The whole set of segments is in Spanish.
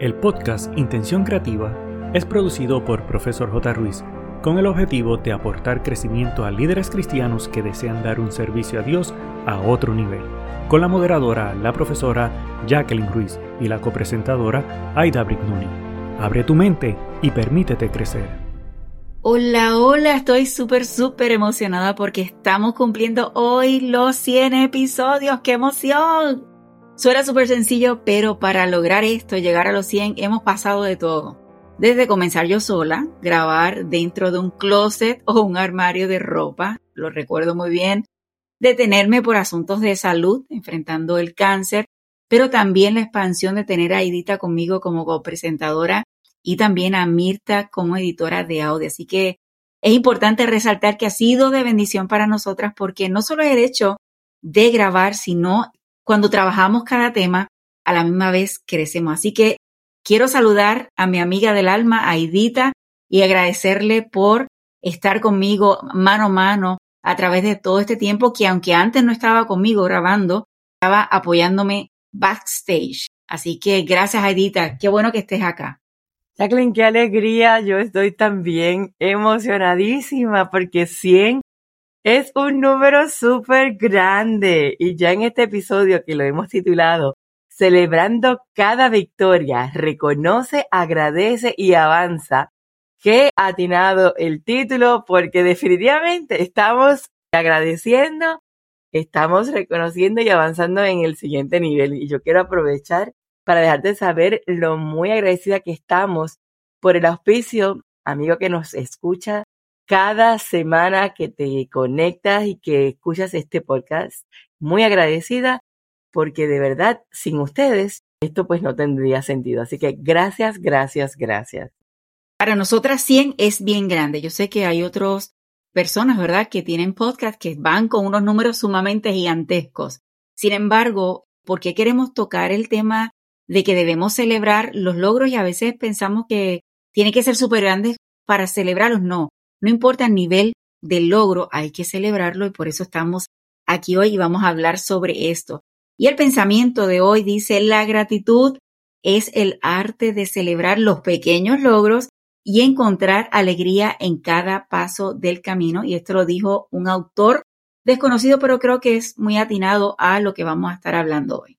El podcast Intención Creativa es producido por Profesor J. Ruiz con el objetivo de aportar crecimiento a líderes cristianos que desean dar un servicio a Dios a otro nivel, con la moderadora, la profesora Jacqueline Ruiz y la copresentadora Aida Brignoni. Abre tu mente y permítete crecer. Hola, hola, estoy súper, súper emocionada porque estamos cumpliendo hoy los 100 episodios. ¡Qué emoción! Suena súper sencillo, pero para lograr esto, llegar a los 100, hemos pasado de todo. Desde comenzar yo sola, grabar dentro de un closet o un armario de ropa, lo recuerdo muy bien, detenerme por asuntos de salud, enfrentando el cáncer, pero también la expansión de tener a Edita conmigo como copresentadora y también a Mirta como editora de audio. Así que es importante resaltar que ha sido de bendición para nosotras porque no solo es el hecho de grabar, sino cuando trabajamos cada tema, a la misma vez crecemos. Así que quiero saludar a mi amiga del alma, Aidita, y agradecerle por estar conmigo mano a mano a través de todo este tiempo que aunque antes no estaba conmigo grabando, estaba apoyándome backstage. Así que gracias, Aidita. Qué bueno que estés acá. Jacqueline, qué alegría. Yo estoy también emocionadísima porque 100 es un número súper grande y ya en este episodio que lo hemos titulado Celebrando cada victoria, reconoce, agradece y avanza. Qué atinado el título porque definitivamente estamos agradeciendo, estamos reconociendo y avanzando en el siguiente nivel. Y yo quiero aprovechar para dejarte saber lo muy agradecida que estamos por el auspicio, amigo que nos escucha cada semana que te conectas y que escuchas este podcast. Muy agradecida porque de verdad, sin ustedes, esto pues no tendría sentido. Así que gracias, gracias, gracias. Para nosotras 100 es bien grande. Yo sé que hay otras personas, ¿verdad?, que tienen podcast que van con unos números sumamente gigantescos. Sin embargo, ¿por qué queremos tocar el tema de que debemos celebrar los logros y a veces pensamos que tiene que ser súper grandes para celebrarlos? No, no importa el nivel del logro, hay que celebrarlo y por eso estamos aquí hoy y vamos a hablar sobre esto. Y el pensamiento de hoy dice, la gratitud es el arte de celebrar los pequeños logros y encontrar alegría en cada paso del camino. Y esto lo dijo un autor desconocido, pero creo que es muy atinado a lo que vamos a estar hablando hoy.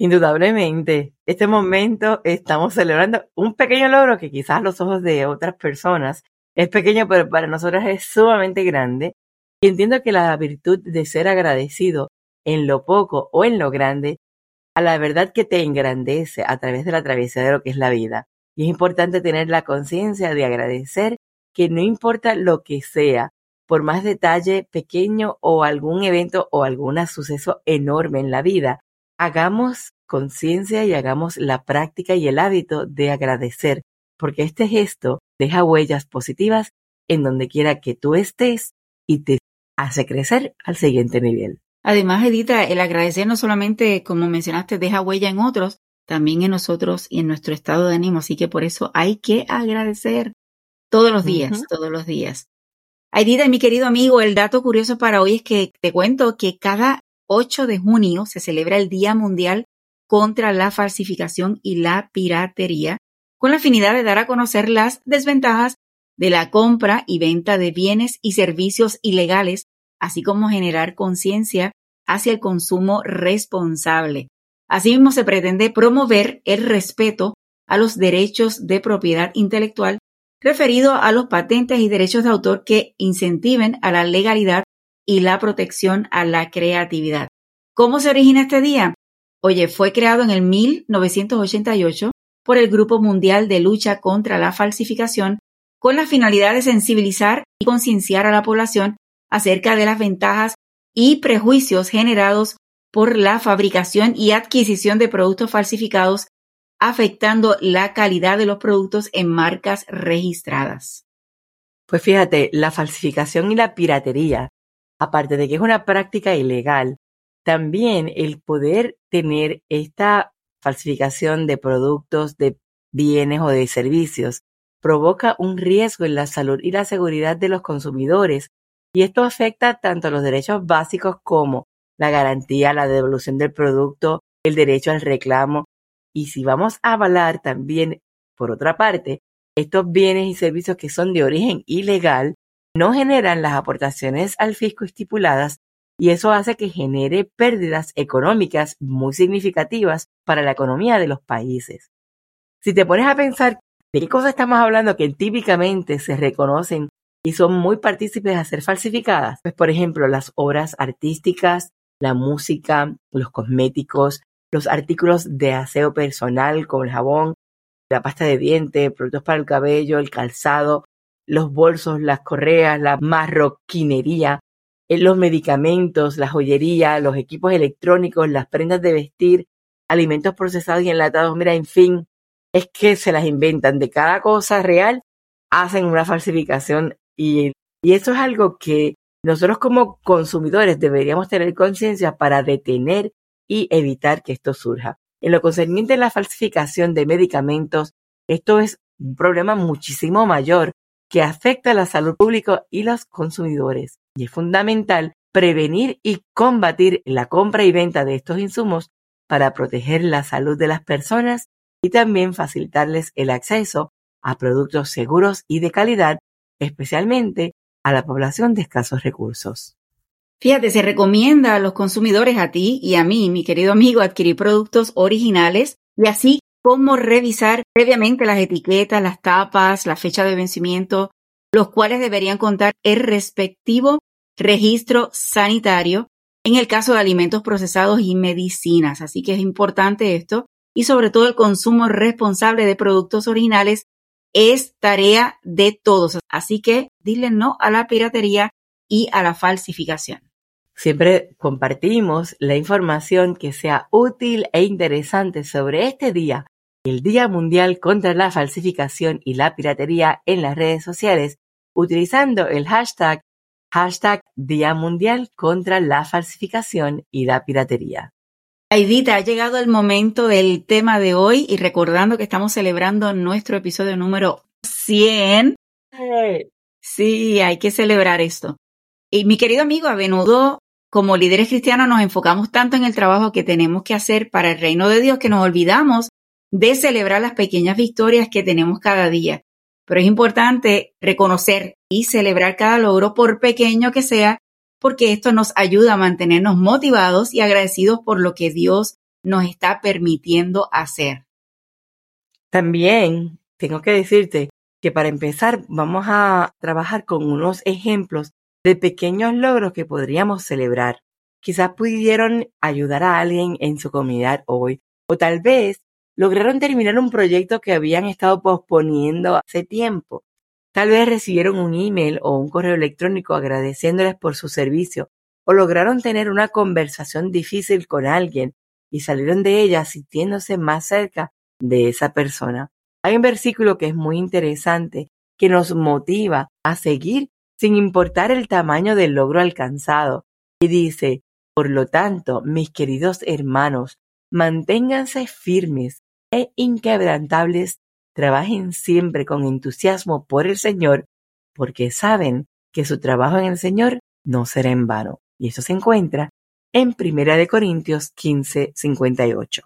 Indudablemente, este momento estamos celebrando un pequeño logro que quizás los ojos de otras personas es pequeño, pero para nosotros es sumamente grande. Y entiendo que la virtud de ser agradecido en lo poco o en lo grande, a la verdad que te engrandece a través de la travesía de lo que es la vida. Y es importante tener la conciencia de agradecer que no importa lo que sea, por más detalle pequeño o algún evento o algún suceso enorme en la vida, hagamos conciencia y hagamos la práctica y el hábito de agradecer, porque este gesto deja huellas positivas en donde quiera que tú estés y te hace crecer al siguiente nivel. Además, Edita, el agradecer no solamente, como mencionaste, deja huella en otros, también en nosotros y en nuestro estado de ánimo. Así que por eso hay que agradecer todos los días, todos los días. Edita, mi querido amigo, el dato curioso para hoy es que te cuento que cada 8 de junio se celebra el Día Mundial contra la Falsificación y la Piratería con la finalidad de dar a conocer las desventajas de la compra y venta de bienes y servicios ilegales, así como generar conciencia hacia el consumo responsable. Asimismo, se pretende promover el respeto a los derechos de propiedad intelectual referido a los patentes y derechos de autor que incentiven a la legalidad y la protección a la creatividad. ¿Cómo se origina este día? Oye, fue creado en el 1988 por el Grupo Mundial de Lucha contra la Falsificación con la finalidad de sensibilizar y concienciar a la población acerca de las ventajas y prejuicios generados por la fabricación y adquisición de productos falsificados, afectando la calidad de los productos en marcas registradas. Pues fíjate, la falsificación y la piratería, aparte de que es una práctica ilegal, también el poder tener esta falsificación de productos, de bienes o de servicios, provoca un riesgo en la salud y la seguridad de los consumidores y esto afecta tanto los derechos básicos como la garantía, la devolución del producto, el derecho al reclamo. Y si vamos a avalar también, por otra parte, estos bienes y servicios que son de origen ilegal, no generan las aportaciones al fisco estipuladas y eso hace que genere pérdidas económicas muy significativas para la economía de los países. Si te pones a pensar de qué cosas estamos hablando que típicamente se reconocen y son muy partícipes a ser falsificadas, pues por ejemplo las obras artísticas, la música, los cosméticos, los artículos de aseo personal como el jabón, la pasta de dientes, productos para el cabello, el calzado, los bolsos, las correas, la marroquinería, los medicamentos, la joyería, los equipos electrónicos, las prendas de vestir, alimentos procesados y enlatados, mira, en fin, es que se las inventan de cada cosa real, hacen una falsificación y, y eso es algo que nosotros como consumidores deberíamos tener conciencia para detener y evitar que esto surja. En lo concerniente a la falsificación de medicamentos, esto es un problema muchísimo mayor que afecta a la salud pública y los consumidores. Y es fundamental prevenir y combatir la compra y venta de estos insumos para proteger la salud de las personas y también facilitarles el acceso a productos seguros y de calidad, especialmente a la población de escasos recursos. Fíjate, se recomienda a los consumidores, a ti y a mí, mi querido amigo, adquirir productos originales y así como revisar previamente las etiquetas, las tapas, la fecha de vencimiento, los cuales deberían contar el respectivo registro sanitario en el caso de alimentos procesados y medicinas. Así que es importante esto y sobre todo el consumo responsable de productos originales es tarea de todos. Así que dile no a la piratería y a la falsificación. Siempre compartimos la información que sea útil e interesante sobre este día, el Día Mundial contra la Falsificación y la Piratería en las redes sociales, utilizando el hashtag Día Mundial contra la Falsificación y la Piratería. Aidita, ha llegado el momento del tema de hoy y recordando que estamos celebrando nuestro episodio número 100. Sí, hay que celebrar esto. Y mi querido amigo, a menudo como líderes cristianos nos enfocamos tanto en el trabajo que tenemos que hacer para el reino de Dios que nos olvidamos de celebrar las pequeñas victorias que tenemos cada día. Pero es importante reconocer y celebrar cada logro, por pequeño que sea, porque esto nos ayuda a mantenernos motivados y agradecidos por lo que Dios nos está permitiendo hacer. También tengo que decirte que para empezar vamos a trabajar con unos ejemplos de pequeños logros que podríamos celebrar. Quizás pudieron ayudar a alguien en su comunidad hoy, o tal vez lograron terminar un proyecto que habían estado posponiendo hace tiempo. Tal vez recibieron un email o un correo electrónico agradeciéndoles por su servicio, o lograron tener una conversación difícil con alguien y salieron de ella sintiéndose más cerca de esa persona. Hay un versículo que es muy interesante que nos motiva a seguir sin importar el tamaño del logro alcanzado. Y dice, por lo tanto, mis queridos hermanos, manténganse firmes e inquebrantables, trabajen siempre con entusiasmo por el Señor, porque saben que su trabajo en el Señor no será en vano. Y eso se encuentra en Primera de Corintios 15, 58.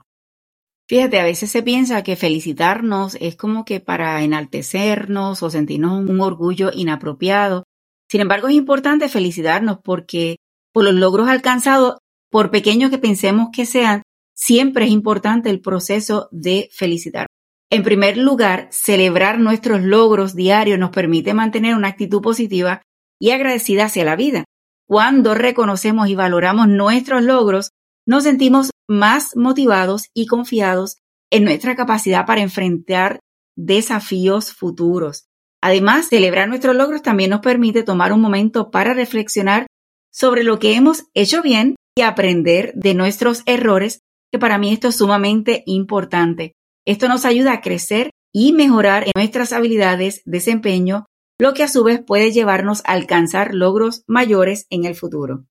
Fíjate, a veces se piensa que felicitarnos es como que para enaltecernos o sentirnos un orgullo inapropiado, sin embargo, es importante felicitarnos porque por los logros alcanzados, por pequeños que pensemos que sean, siempre es importante el proceso de felicitar. En primer lugar, celebrar nuestros logros diarios nos permite mantener una actitud positiva y agradecida hacia la vida. Cuando reconocemos y valoramos nuestros logros, nos sentimos más motivados y confiados en nuestra capacidad para enfrentar desafíos futuros. Además, celebrar nuestros logros también nos permite tomar un momento para reflexionar sobre lo que hemos hecho bien y aprender de nuestros errores, que para mí esto es sumamente importante. Esto nos ayuda a crecer y mejorar en nuestras habilidades, desempeño, lo que a su vez puede llevarnos a alcanzar logros mayores en el futuro.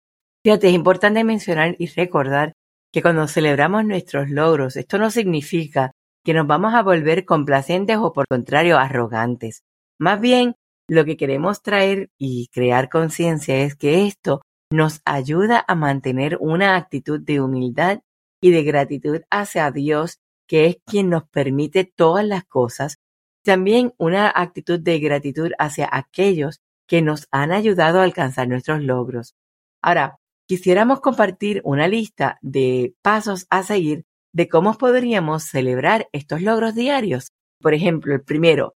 Fíjate, es importante mencionar y recordar que cuando celebramos nuestros logros, esto no significa que nos vamos a volver complacientes o por contrario arrogantes. Más bien, lo que queremos traer y crear conciencia es que esto nos ayuda a mantener una actitud de humildad y de gratitud hacia Dios que es quien nos permite todas las cosas, también una actitud de gratitud hacia aquellos que nos han ayudado a alcanzar nuestros logros. Ahora, quisiéramos compartir una lista de pasos a seguir de cómo podríamos celebrar estos logros diarios. Por ejemplo, el primero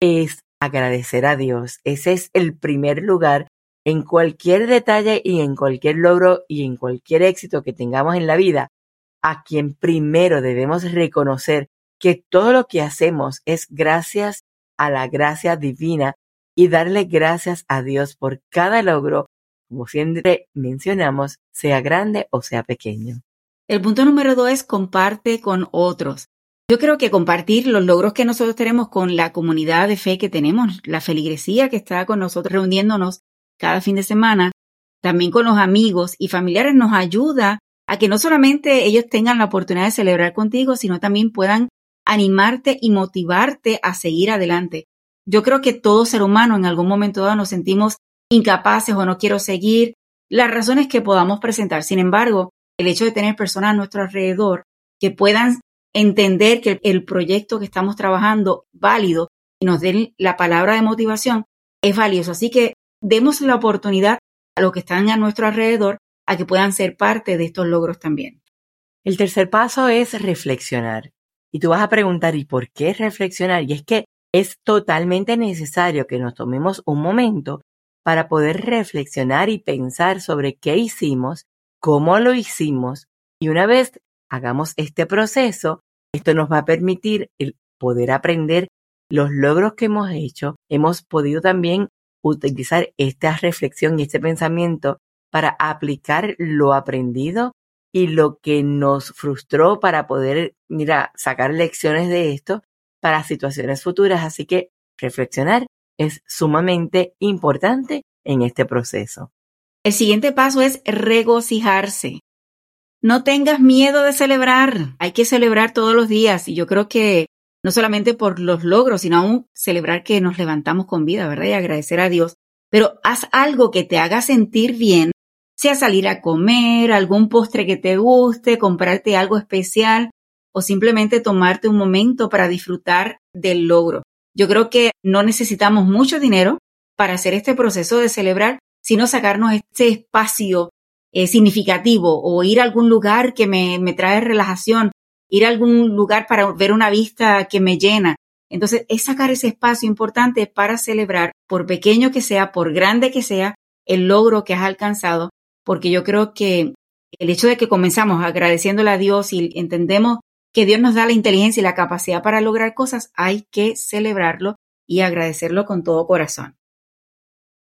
es agradecer a Dios. Ese es el primer lugar en cualquier detalle y en cualquier logro y en cualquier éxito que tengamos en la vida, a quien primero debemos reconocer que todo lo que hacemos es gracias a la gracia divina y darle gracias a Dios por cada logro, como siempre mencionamos, sea grande o sea pequeño. El punto número dos es comparte con otros. Yo creo que compartir los logros que nosotros tenemos con la comunidad de fe que tenemos, la feligresía que está con nosotros reuniéndonos cada fin de semana, también con los amigos y familiares nos ayuda a que no solamente ellos tengan la oportunidad de celebrar contigo, sino también puedan animarte y motivarte a seguir adelante. Yo creo que todo ser humano en algún momento dado nos sentimos incapaces o no quiero seguir, las razones que podamos presentar. Sin embargo, el hecho de tener personas a nuestro alrededor que puedan entender que el proyecto que estamos trabajando válido y nos den la palabra de motivación es valioso. Así que demos la oportunidad a los que están a nuestro alrededor a que puedan ser parte de estos logros también. El tercer paso es reflexionar. Y tú vas a preguntar, ¿y por qué reflexionar? Y es que es totalmente necesario que nos tomemos un momento para poder reflexionar y pensar sobre qué hicimos, cómo lo hicimos, y una vez hagamos este proceso, esto nos va a permitir el poder aprender los logros que hemos hecho. Hemos podido también utilizar esta reflexión y este pensamiento para aplicar lo aprendido y lo que nos frustró para poder, mira, sacar lecciones de esto para situaciones futuras. Así que reflexionar es sumamente importante en este proceso. El siguiente paso es regocijarse. No tengas miedo de celebrar. Hay que celebrar todos los días y yo creo que no solamente por los logros, sino aún celebrar que nos levantamos con vida, ¿verdad? Y agradecer a Dios. Pero haz algo que te haga sentir bien, sea salir a comer, algún postre que te guste, comprarte algo especial o simplemente tomarte un momento para disfrutar del logro. Yo creo que no necesitamos mucho dinero para hacer este proceso de celebrar, sino sacarnos este espacio eh, significativo o ir a algún lugar que me, me trae relajación ir a algún lugar para ver una vista que me llena. Entonces, es sacar ese espacio importante para celebrar, por pequeño que sea, por grande que sea, el logro que has alcanzado, porque yo creo que el hecho de que comenzamos agradeciéndole a Dios y entendemos que Dios nos da la inteligencia y la capacidad para lograr cosas, hay que celebrarlo y agradecerlo con todo corazón.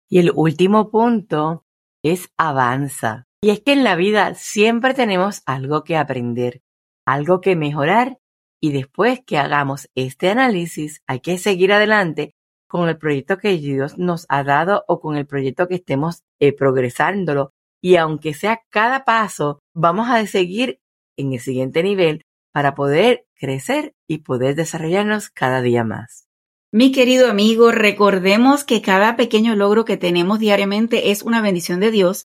Y el último punto es avanza. Y es que en la vida siempre tenemos algo que aprender algo que mejorar y después que hagamos este análisis hay que seguir adelante con el proyecto que Dios nos ha dado o con el proyecto que estemos eh, progresándolo. Y aunque sea cada paso, vamos a seguir en el siguiente nivel para poder crecer y poder desarrollarnos cada día más. Mi querido amigo, recordemos que cada pequeño logro que tenemos diariamente es una bendición de Dios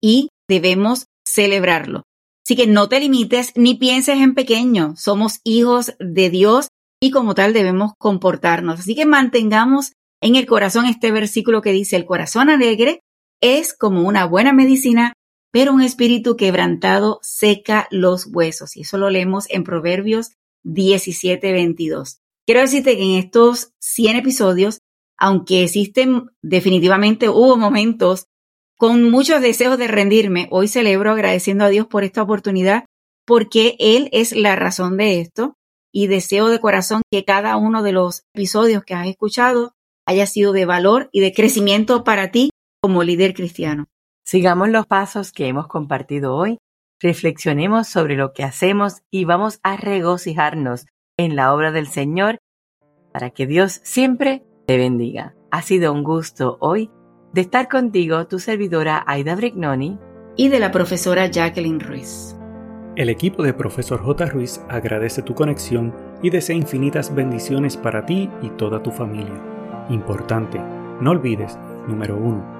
y debemos celebrarlo. Así que no te limites ni pienses en pequeño. Somos hijos de Dios y como tal debemos comportarnos. Así que mantengamos en el corazón este versículo que dice, el corazón alegre es como una buena medicina, pero un espíritu quebrantado seca los huesos. Y eso lo leemos en Proverbios 17, 22. Quiero decirte que en estos 100 episodios, aunque existen definitivamente, hubo momentos con muchos deseos de rendirme, hoy celebro agradeciendo a Dios por esta oportunidad, porque Él es la razón de esto y deseo de corazón que cada uno de los episodios que has escuchado haya sido de valor y de crecimiento para ti como líder cristiano. Sigamos los pasos que hemos compartido hoy, reflexionemos sobre lo que hacemos y vamos a regocijarnos en la obra del Señor para que Dios siempre te bendiga. Ha sido un gusto hoy de estar contigo tu servidora Aida Brignoni y de la profesora Jacqueline Ruiz. El equipo de Profesor J. Ruiz agradece tu conexión y desea infinitas bendiciones para ti y toda tu familia. Importante, no olvides, número 1,